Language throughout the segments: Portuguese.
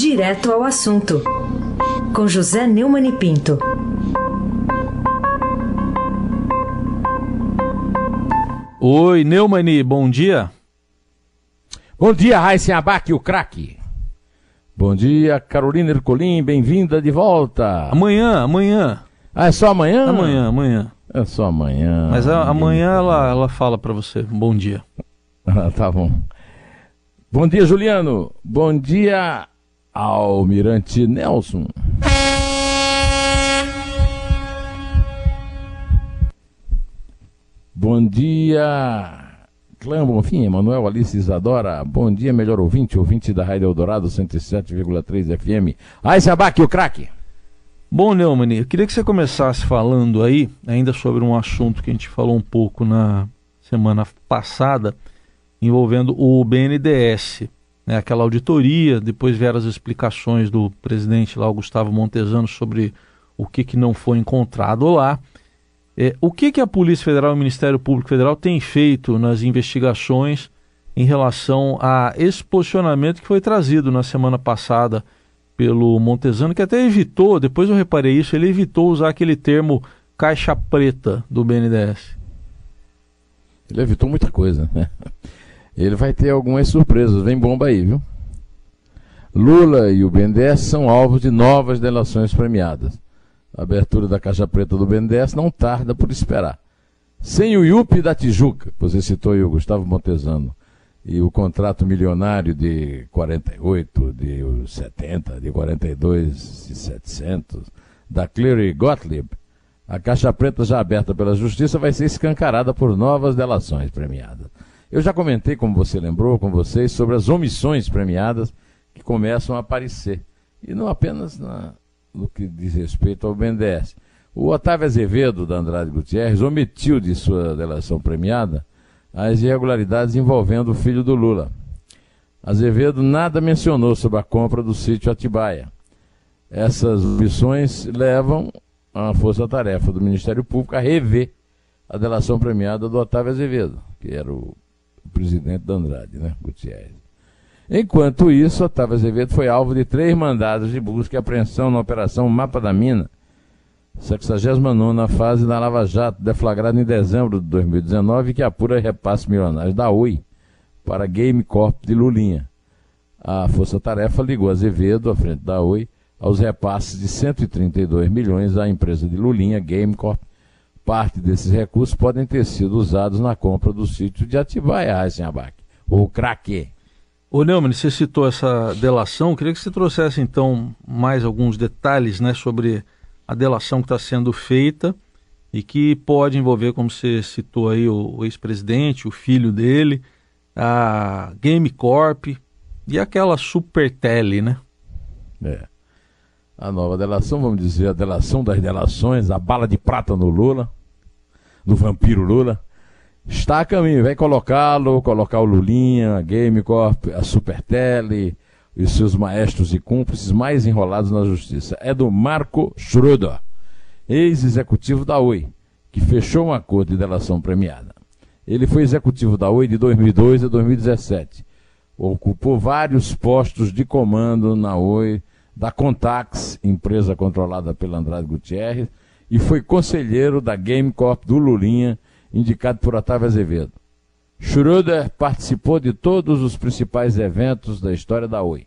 Direto ao assunto, com José Neumann e Pinto. Oi, Neumani, bom dia. Bom dia, Raíssen Abac, o craque. Bom dia, Carolina Ercolim, bem-vinda de volta. Amanhã, amanhã. Ah, é só amanhã? Amanhã, amanhã. É só amanhã. Mas a, amanhã ela, ela fala para você. Bom dia. Ah, tá bom. Bom dia, Juliano. Bom dia, Almirante Nelson. Bom dia, Clã Bonfim, Emanuel Alice Isadora. Bom dia, melhor ouvinte, ouvinte da Rádio Eldorado 107,3 FM. Ai, Sabac, o craque. Bom, Neumann, eu queria que você começasse falando aí, ainda sobre um assunto que a gente falou um pouco na semana passada, envolvendo o BNDES, né, aquela auditoria, depois vieram as explicações do presidente lá, o Gustavo Montesano, sobre o que, que não foi encontrado lá. É, o que, que a Polícia Federal e o Ministério Público Federal têm feito nas investigações em relação a esse posicionamento que foi trazido na semana passada pelo Montesano, que até evitou, depois eu reparei isso, ele evitou usar aquele termo caixa preta do BNDES. Ele evitou muita coisa, né? Ele vai ter algumas surpresas, vem bomba aí, viu? Lula e o BNDES são alvos de novas delações premiadas. A abertura da caixa preta do BNDES não tarda por esperar. Sem o IUP da Tijuca, você citou aí o Gustavo Montesano, e o contrato milionário de 48, de 70, de 42 e 700, da Cleary Gottlieb, a caixa preta já aberta pela Justiça vai ser escancarada por novas delações premiadas. Eu já comentei, como você lembrou, com vocês, sobre as omissões premiadas que começam a aparecer. E não apenas na, no que diz respeito ao BNDES. O Otávio Azevedo, da Andrade Gutierrez, omitiu de sua delação premiada as irregularidades envolvendo o filho do Lula. Azevedo nada mencionou sobre a compra do sítio Atibaia. Essas omissões levam a força-tarefa do Ministério Público a rever a delação premiada do Otávio Azevedo, que era o presidente da Andrade, né, Gutierrez. Enquanto isso, Otávio Azevedo foi alvo de três mandados de busca e apreensão na Operação Mapa da Mina, 69 fase da Lava Jato, deflagrada em dezembro de 2019, que apura repasse milionários da Oi para Game Corp de Lulinha. A Força Tarefa ligou Azevedo, à frente da Oi, aos repasses de 132 milhões à empresa de Lulinha, Game Corp. Parte desses recursos podem ter sido usados na compra do sítio de Atibaia, Eisenbach, ou Craque. Ô Neumann, você citou essa delação, queria que você trouxesse então mais alguns detalhes né, sobre a delação que está sendo feita e que pode envolver, como você citou aí, o, ex-presidente, o filho dele, a Game Corp e aquela Super Tele, né? É. A nova delação, vamos dizer, a delação das delações, a bala de prata no Lula, do vampiro Lula está a caminho. Vai colocá-lo, colocar o Lulinha, a Game Corp, a Supertele e seus maestros e cúmplices mais enrolados na justiça. É do Marco Schroeder, ex-executivo da Oi, que fechou um acordo de delação premiada. Ele foi executivo da Oi de 2002 a 2017. Ocupou vários postos de comando na Oi, da Contax, empresa controlada pela Andrade Gutierrez, e foi conselheiro da Game Corp do Lulinha indicado por Otávio Azevedo. Schroeder participou de todos os principais eventos da história da Oi.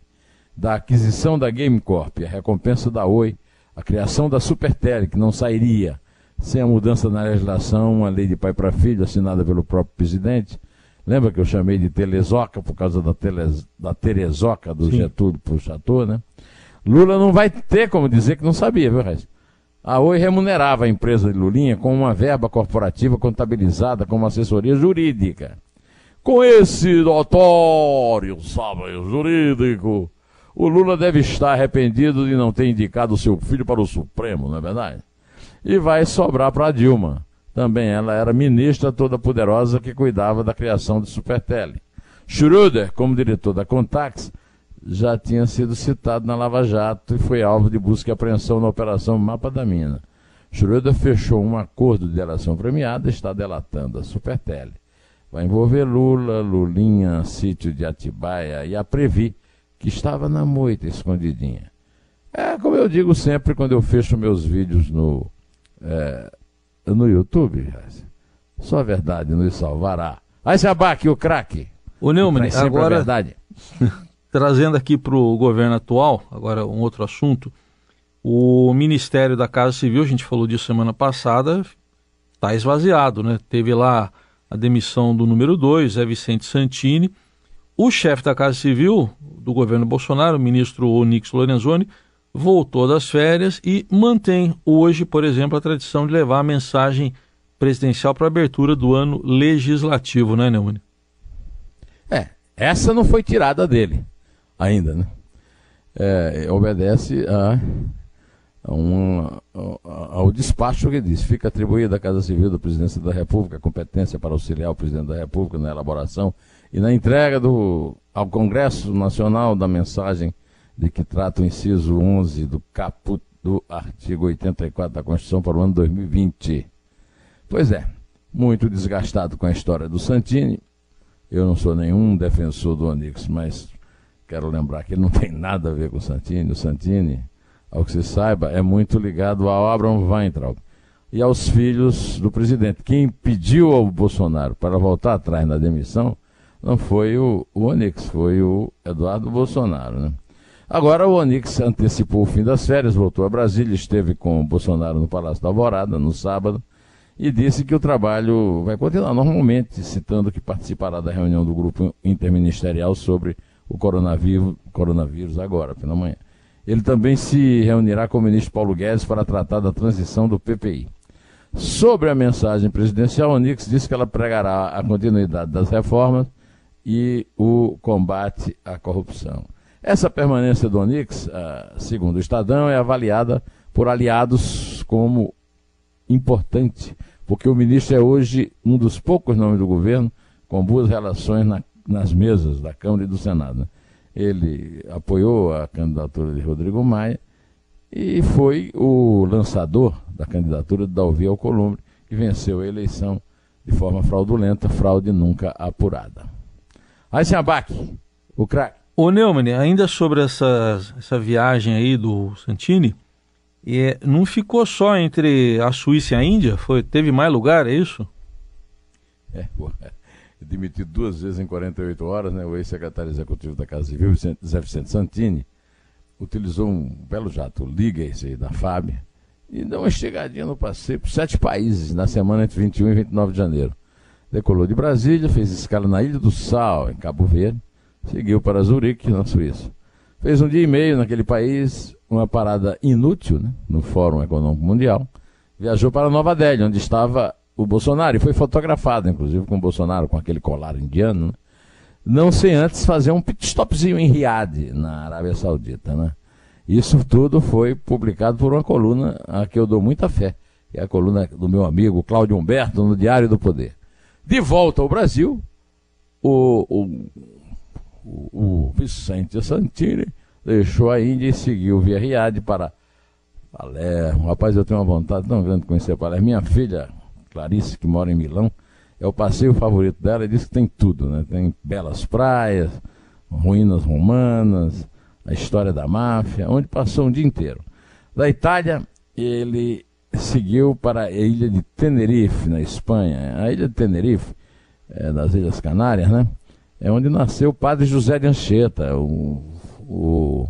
Da aquisição da Game Corp, a recompensa da Oi, a criação da Supertele, que não sairia sem a mudança na legislação, uma lei de pai para filho assinada pelo próprio presidente. Lembra que eu chamei de Telezoca por causa da, tele, da Terezoca do Sim. Getúlio para o Chateau, né? Lula não vai ter como dizer que não sabia, viu, Reis? A Oi remunerava a empresa de Lulinha com uma verba corporativa contabilizada como assessoria jurídica. Com esse notório sábio jurídico, o Lula deve estar arrependido de não ter indicado seu filho para o Supremo, não é verdade? E vai sobrar para Dilma. Também ela era ministra toda poderosa que cuidava da criação de Supertele. Schroeder, como diretor da Contax, já tinha sido citado na Lava Jato e foi alvo de busca e apreensão na Operação Mapa da Mina. Schroeder fechou um acordo de delação premiada e está delatando a Supertele. Vai envolver Lula, Lulinha, sítio de Atibaia e a Previ, que estava na moita, escondidinha. É como eu digo sempre quando eu fecho meus vídeos no, é, no YouTube. Só a verdade nos salvará. Aí se abaque o craque. O Neumann, agora verdade. trazendo aqui para o governo atual, agora um outro assunto, o Ministério da Casa Civil, a gente falou disso semana passada, está esvaziado, né? Teve lá a demissão do número 2, Zé Vicente Santini. O chefe da Casa Civil do governo Bolsonaro, o ministro Onix Lorenzoni, voltou das férias e mantém hoje, por exemplo, a tradição de levar a mensagem presidencial para a abertura do ano legislativo, né, Neumann? É, essa não foi tirada dele ainda, né? É, obedece a, a a, ao despacho que diz: fica atribuída à Casa Civil da Presidência da República a competência para auxiliar o presidente da República na elaboração e na entrega do, ao Congresso Nacional da mensagem de que trata o inciso 11 do caput do artigo 84 da Constituição para o ano 2020. Pois é, muito desgastado com a história do Santini. Eu não sou nenhum defensor do Onix, mas quero lembrar que ele não tem nada a ver com o Santini. O Santini, ao que se saiba, é muito ligado ao Abraham Weintraub e aos filhos do presidente. Quem pediu ao Bolsonaro para voltar atrás na demissão não foi o, o Onix, foi o Eduardo Bolsonaro. Né? Agora o Onix antecipou o fim das férias, voltou a Brasília, esteve com o Bolsonaro no Palácio da Alvorada no sábado e disse que o trabalho vai continuar normalmente, citando que participará da reunião do grupo interministerial sobre o coronavírus, coronavírus agora, pela manhã. Ele também se reunirá com o ministro Paulo Guedes para tratar da transição do PPI. Sobre a mensagem presidencial, Onix disse que ela pregará a continuidade das reformas e o combate à corrupção. Essa permanência do Onix, ah, segundo o Estadão, é avaliada por aliados como importante, porque o ministro é hoje um dos poucos nomes do governo com boas relações na, nas mesas da Câmara e do Senado. Ele apoiou a candidatura de Rodrigo Maia e foi o lançador da candidatura de Dalvi Alcolumbre, que venceu a eleição de forma fraudulenta, fraude nunca apurada. Aí abaque, o craque. Ô Neumann, ainda sobre essa, essa viagem aí do Santini, é, não ficou só entre a Suíça e a Índia? Foi, teve mais lugar, é isso? É, é. Demitido duas vezes em 48 horas, né? O ex-secretário executivo da Casa Civil, Zé Vicente Santini, utilizou um belo jato, liga esse aí da FAB, e deu uma chegadinha no passeio por sete países na semana entre 21 e 29 de janeiro. Decolou de Brasília, fez escala na Ilha do Sal, em Cabo Verde, seguiu para Zurique, na Suíça. Fez um dia e meio naquele país, uma parada inútil né, no Fórum Econômico Mundial. Viajou para Nova Delhi, onde estava o Bolsonaro, e foi fotografado, inclusive, com o Bolsonaro, com aquele colar indiano, né, não sem antes fazer um pit stopzinho em Riad, na Arábia Saudita. Né? Isso tudo foi publicado por uma coluna a que eu dou muita fé, que é a coluna do meu amigo Cláudio Humberto, no Diário do Poder. De volta ao Brasil, o, o o, o Vicente Santini deixou a Índia e seguiu via Riad para Palermo. Rapaz, eu tenho uma vontade tão grande de conhecer Palermo. Minha filha, Clarice, que mora em Milão, é o passeio favorito dela e diz que tem tudo, né? Tem belas praias, ruínas romanas, a história da máfia, onde passou um dia inteiro. Da Itália, ele seguiu para a ilha de Tenerife, na Espanha. A ilha de Tenerife, é, das Ilhas Canárias, né? é onde nasceu o padre José de Anchieta, o, o,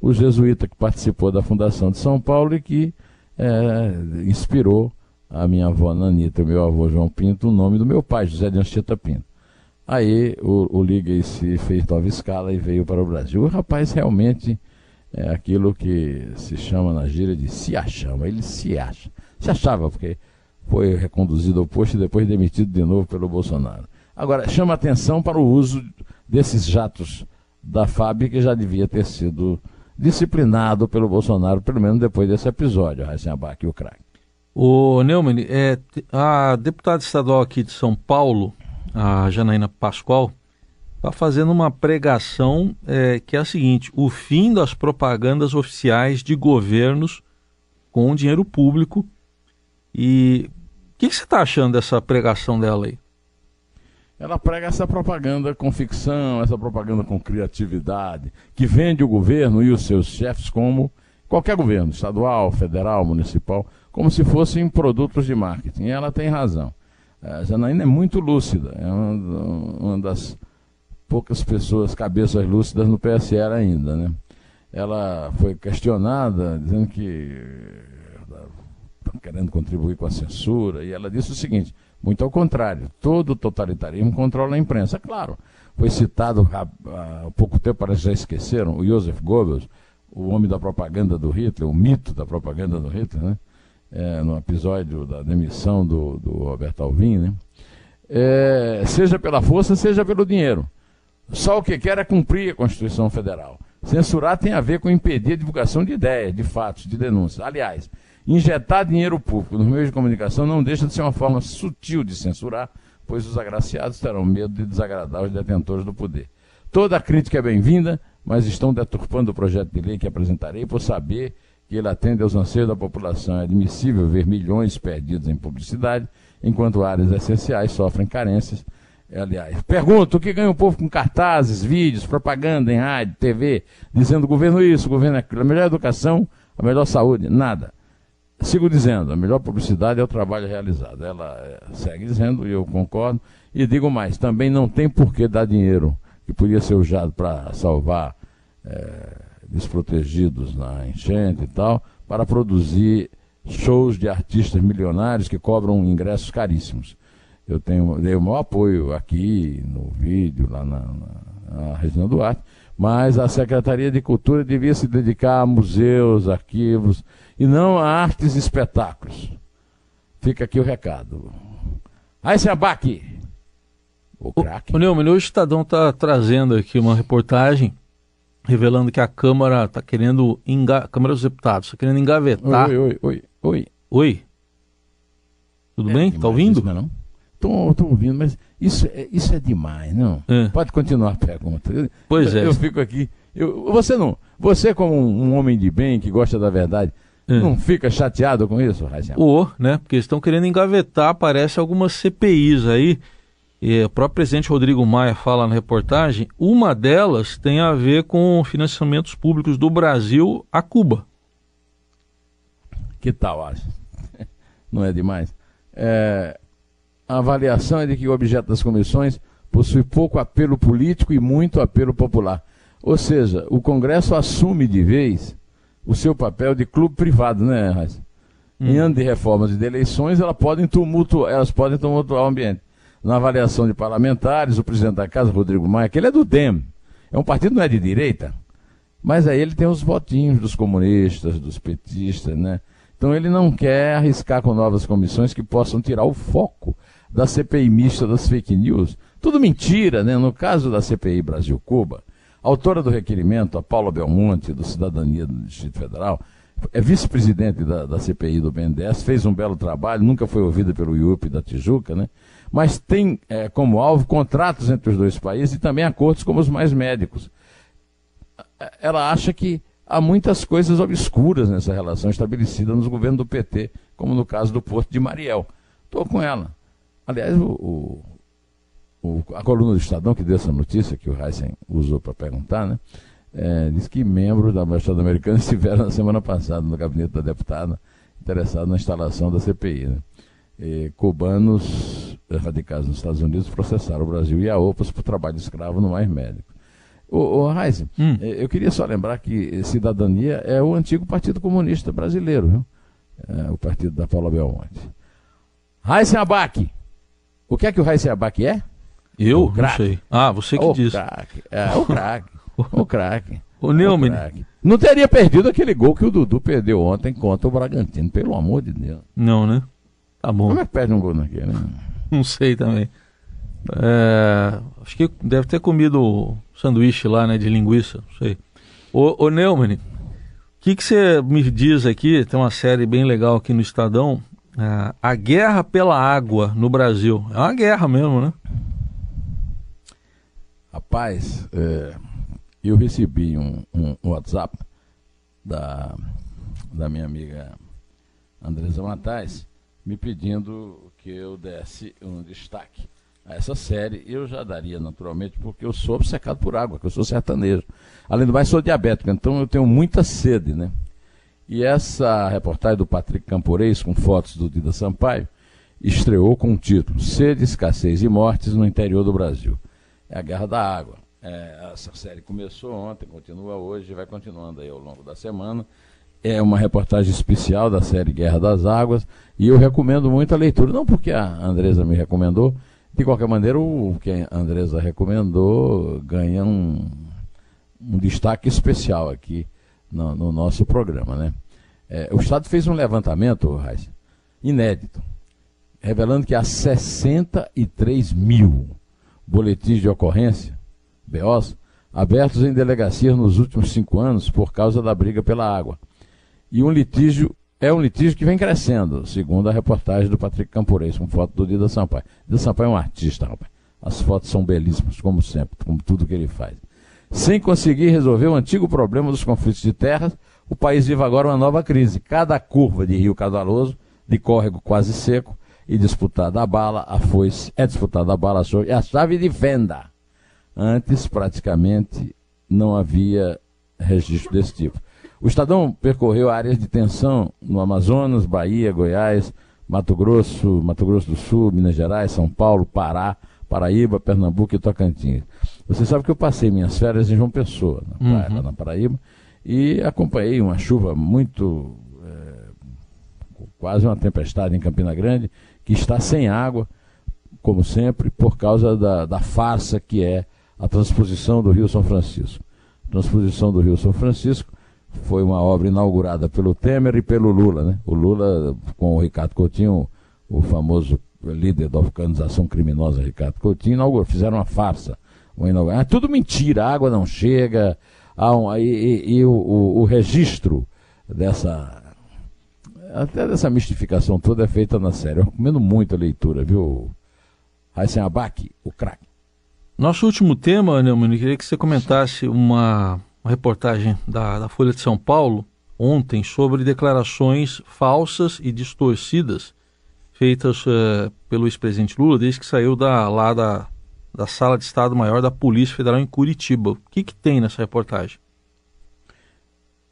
o jesuíta que participou da fundação de São Paulo e que é, inspirou a minha avó Nanita e meu avô João Pinto o nome do meu pai, José de Anchieta Pinto. Aí o, o Liga se fez nova escala e veio para o Brasil. O rapaz realmente é aquilo que se chama na gíria de se achama. Ele se acha. Se achava, porque foi reconduzido ao posto e depois demitido de novo pelo Bolsonaro. Agora, chama atenção para o uso desses jatos da FAB, que já devia ter sido disciplinado pelo Bolsonaro, pelo menos depois desse episódio, Raíssa Abac e o craque. O Neumann, é, a deputada estadual aqui de São Paulo, a Janaína Pascoal, está fazendo uma pregação é, que é a seguinte: o fim das propagandas oficiais de governos com dinheiro público. E o que, que você está achando dessa pregação dela aí? ela prega essa propaganda com ficção, essa propaganda com criatividade, que vende o governo e os seus chefes como qualquer governo, estadual, federal, municipal, como se fossem produtos de marketing. E ela tem razão. A Janaína é muito lúcida, é uma, das poucas pessoas cabeças lúcidas no PSL ainda, né? Ela foi questionada, dizendo que está querendo contribuir com a censura, e ela disse o seguinte: muito ao contrário, todo totalitarismo controla a imprensa. Claro, foi citado há, há pouco tempo, parece que já esqueceram, o Joseph Goebbels, o homem da propaganda do Hitler, o mito da propaganda do Hitler, né? É, no episódio da demissão do, do Robert Alvim, né? É, seja pela força, seja pelo dinheiro. Só o que quer é cumprir a Constituição Federal. Censurar tem a ver com impedir a divulgação de ideias, de fatos, de denúncias. Aliás, Injetar dinheiro público nos meios de comunicação não deixa de ser uma forma sutil de censurar, pois os agraciados terão medo de desagradar os detentores do poder. Toda crítica é bem-vinda, mas estão deturpando o projeto de lei que apresentarei por saber que ele atende aos anseios da população. É admissível ver milhões perdidos em publicidade, enquanto áreas essenciais sofrem carências. Aliás, pergunto: o que ganha o povo com cartazes, vídeos, propaganda em rádio, TV, dizendo governo isso, governo aquilo, a melhor educação, a melhor saúde? Nada. Sigo dizendo, a melhor publicidade é o trabalho realizado. Ela é, segue dizendo, e eu concordo, e digo mais, também não tem por que dar dinheiro que podia ser usado para salvar é, desprotegidos na enchente e tal, para produzir shows de artistas milionários que cobram ingressos caríssimos. Eu tenho, dei o meu apoio aqui no vídeo, lá na, na, na Regina mas a Secretaria de Cultura devia se dedicar a museus, arquivos, e não a artes e espetáculos. Fica aqui o recado. Aí se abaque. O craque. O Neumann, hoje o Estadão está trazendo aqui uma reportagem revelando que a Câmara está querendo, enga... Câmara dos Deputados, está querendo engavetar. Oi, oi, oi, oi. Oi. Tudo é bem? Está ouvindo? Isso, não? Estou ouvindo, mas isso é, isso é demais, não? É. Pode continuar a pergunta. Pois eu, é. Eu fico aqui. Eu, você não. Você, como um, homem de bem que gosta da verdade, é. Não fica chateado com isso, Raíssa? O, né? Porque estão querendo engavetar, parece, algumas CPIs aí. E o próprio presidente Rodrigo Maia fala na reportagem, uma delas tem a ver com financiamentos públicos do Brasil a Cuba. Que tal, acho? Não é demais? É, a avaliação é de que o objeto das comissões possui pouco apelo político e muito apelo popular. Ou seja, o Congresso assume de vez o seu papel de clube privado, né, Raiz? Hum. Em ano de reformas e de eleições, elas podem, tumultuar, elas podem tumultuar o ambiente. Na avaliação de parlamentares, o presidente da casa, Rodrigo Maia, que ele é do DEM, é um partido não é de direita, mas aí ele tem os votinhos dos comunistas, dos petistas, né? Então ele não quer arriscar com novas comissões que possam tirar o foco da CPI mista das fake news. Tudo mentira, né? No caso da CPI Brasil-Cuba, autora do requerimento, a Paula Belmonte, do Cidadania do Distrito Federal, é vice-presidente da, da, CPI do BNDES, fez um belo trabalho, nunca foi ouvida pelo IUP da Tijuca, né? mas tem é, como alvo contratos entre os dois países e também acordos como os mais médicos. Ela acha que há muitas coisas obscuras nessa relação estabelecida nos governos do PT, como no caso do Porto de Mariel. Estou com ela. Aliás, o, o a coluna do Estadão, que deu essa notícia que o Heisen usou para perguntar, né? É, diz que membros da Embaixada Americana estiveram na semana passada no gabinete da deputada interessados na instalação da CPI. Né? E, cubanos radicados nos Estados Unidos processaram o Brasil e a OPAS por trabalho escravo no mais médico. O, o Heisen, hum. É, eu queria só lembrar que Cidadania é o antigo Partido Comunista Brasileiro, viu? É, o partido da Paula Belmonte. Heisen Abac. O que é que o Heisen Abac é? Eu? Não sei. Ah, você que o disse. Craque. É, o craque. o craque. O Neumann. Não teria perdido aquele gol que o Dudu perdeu ontem contra o Bragantino, pelo amor de Deus. Não, né? Tá bom. Como é que perde um gol naquele, né? Não sei também. É, acho que deve ter comido sanduíche lá, né, de linguiça, não sei. Ô, ô Neumann, o que, você me diz aqui? Tem uma série bem legal aqui no Estadão. É, a guerra pela água no Brasil. É uma guerra mesmo, né? Rapaz, é, eu recebi um, um, WhatsApp da, da minha amiga Andresa Matais me pedindo que eu desse um destaque a essa série, eu já daria naturalmente, porque eu sou obcecado por água, que eu sou sertanejo. Além do mais, sou diabético, então eu tenho muita sede, né? E essa reportagem do Patrick Camporês, com fotos do Dida Sampaio, estreou com o título Sede, Escassez e Mortes no Interior do Brasil. É a Guerra da Água. É, essa série começou ontem, continua hoje vai continuando aí ao longo da semana. É uma reportagem especial da série Guerra das Águas e eu recomendo muito a leitura. Não porque a Andresa me recomendou, de qualquer maneira, o que a Andresa recomendou ganha um, um destaque especial aqui no, no nosso programa. Né? É, o Estado fez um levantamento, Raiz, inédito, revelando que há 63 mil boletins de ocorrência, BOs, abertos em delegacias nos últimos cinco anos por causa da briga pela água. E um litígio é um litígio que vem crescendo, segundo a reportagem do Patrick Campurez, com foto do Dida Sampaio. Dida Sampaio é um artista, rapaz. As fotos são belíssimas, como sempre, como tudo que ele faz. Sem conseguir resolver o antigo problema dos conflitos de terras, o país vive agora uma nova crise. Cada curva de rio caudaloso, de córrego quase seco, e disputada a bala, a foice, é disputada a bala, e a chave de fenda. Antes, praticamente, não havia registro desse tipo. O Estadão percorreu áreas de tensão no Amazonas, Bahia, Goiás, Mato Grosso, Mato Grosso do Sul, Minas Gerais, São Paulo, Pará, Paraíba, Pernambuco e Tocantins. Você sabe que eu passei minhas férias em João Pessoa, na, praia, uhum. na Paraíba, e acompanhei uma chuva muito. É, quase uma tempestade em Campina Grande, que está sem água, como sempre, por causa da, da farsa que é a transposição do Rio São Francisco. A transposição do Rio São Francisco foi uma obra inaugurada pelo Temer e pelo Lula. Né? O Lula, com o Ricardo Coutinho, o famoso líder da organização criminosa Ricardo Coutinho, inaugurou, fizeram uma farsa. Uma inauguração. É tudo mentira, a água não chega, um, e, e, e o, o, o registro dessa até dessa mistificação toda é feita na série. Eu recomendo muito a leitura, viu? Raíssen Abac, o craque. Nosso último tema, Neumann, queria que você comentasse uma, uma reportagem da, da, Folha de São Paulo ontem sobre declarações falsas e distorcidas feitas uh, pelo ex-presidente Lula desde que saiu da, lá da, da Sala de Estado-Maior da Polícia Federal em Curitiba. O que, que tem nessa reportagem?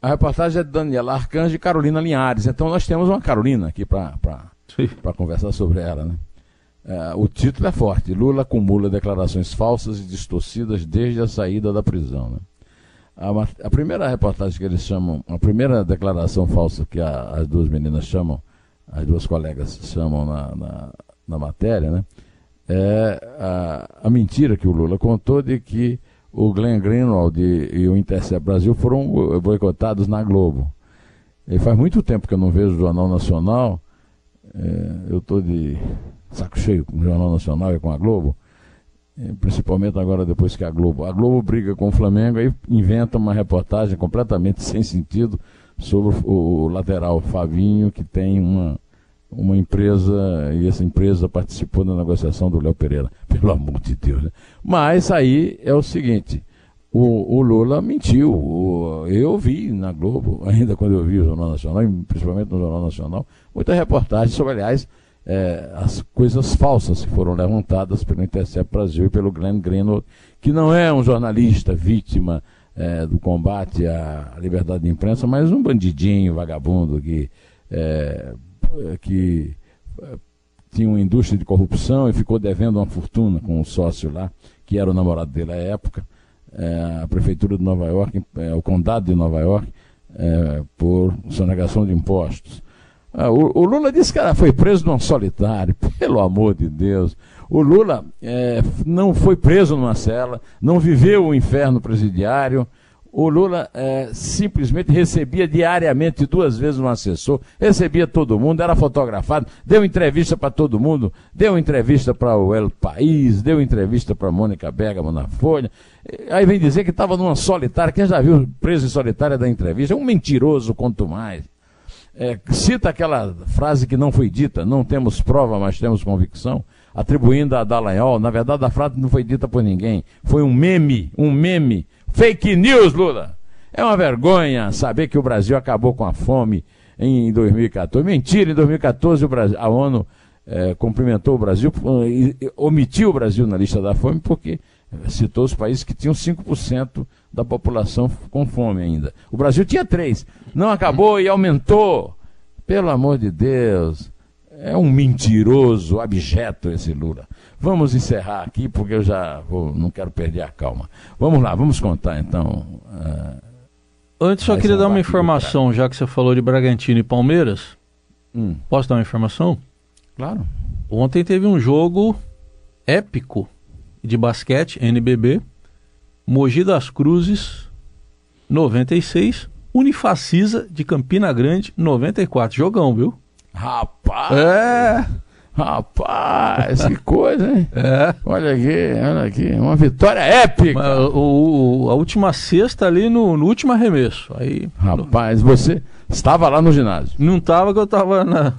A reportagem é de Daniela Arcanjo e Carolina Linhares. Então nós temos uma Carolina aqui para conversar sobre ela. Né? É, o título é forte: Lula acumula declarações falsas e distorcidas desde a saída da prisão. Né? A, a, primeira reportagem que eles chamam, a primeira declaração falsa que a, as duas meninas chamam, as duas colegas chamam na, na, na matéria, né? é a, a mentira que o Lula contou de que o Glenn Greenwald e, e o Intercept Brasil foram boicotados na Globo. E faz muito tempo que eu não vejo o Jornal Nacional. É, eu estou de saco cheio com o Jornal Nacional e com a Globo. É, principalmente agora depois que a Globo. A Globo briga com o Flamengo e inventa uma reportagem completamente sem sentido sobre o, o lateral Favinho, que tem uma, uma empresa, e essa empresa participou da negociação do Léo Pereira, pelo amor de Deus. Né? Mas aí é o seguinte, o, o Lula mentiu, o, eu vi na Globo, ainda quando eu vi o Jornal Nacional, principalmente no Jornal Nacional, muita reportagem sobre, aliás, é, as coisas falsas que foram levantadas pelo Intercept Brasil e pelo Glenn Greenwald, que não é um jornalista vítima é, do combate à liberdade de imprensa, mas um bandidinho, vagabundo que é, que é, tinha uma indústria de corrupção e ficou devendo uma fortuna com um sócio lá, que era o namorado dele à época, a prefeitura de Nova York, é, o condado de Nova York, é, por sonegação de impostos. Ah, o, Lula disse que ela foi preso num solitário, pelo amor de Deus. O Lula é, não foi preso numa cela, não viveu o inferno presidiário, o Lula é, simplesmente recebia diariamente, duas vezes um assessor, recebia todo mundo, era fotografado, deu entrevista para todo mundo, deu entrevista para o El País, deu entrevista para Mônica Bergamo na Folha. Aí vem dizer que estava numa solitária, quem já viu preso em solitária da entrevista? É um mentiroso quanto mais. É, cita aquela frase que não foi dita, não temos prova, mas temos convicção, atribuindo a Dallagnol, na verdade a frase não foi dita por ninguém, foi um meme, um meme Fake news, Lula. É uma vergonha saber que o Brasil acabou com a fome em 2014. Mentira, em 2014 o Brasil, a ONU é, cumprimentou o Brasil, e, e, omitiu o Brasil na lista da fome porque citou os países que tinham 5% da população com fome ainda. O Brasil tinha 3%. Não acabou e aumentou. Pelo amor de Deus. É um mentiroso, abjeto esse Lula. Vamos encerrar aqui, porque eu já vou, não quero perder a calma. Vamos lá, vamos contar então. Uh, Antes, só queria dar uma informação, já que você falou de Bragantino e Palmeiras. Hum. Posso dar uma informação? Claro. Ontem teve um jogo épico de basquete, NBB. Mogi das Cruzes, 96. Unifacisa de Campina Grande, 94. Jogão, viu? Rapaz! É! Rapaz, que coisa, hein? É. Olha aqui, olha aqui. Uma vitória épica. Mas, o, o, a última sexta ali no, no último arremesso. Aí, Rapaz, no... você estava lá no ginásio? Não estava, que eu estava na,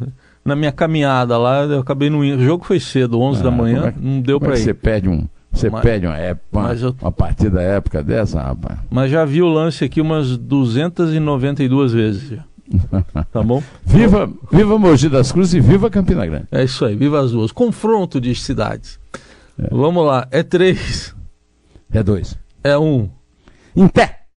na minha caminhada lá. Eu acabei no. O jogo foi cedo, 11 ah, da manhã. É, não deu para é ir. Você perde um. Você mas, perde uma, época, uma, eu, uma partida época dessa, rapaz. Mas já vi o lance aqui umas 292 vezes. Já. Tá bom? viva, viva Mogi das Cruzes e viva Campina Grande. É isso aí, viva as duas. Confronto de cidades. É. Vamos lá, é três. É dois. É um. Em pé.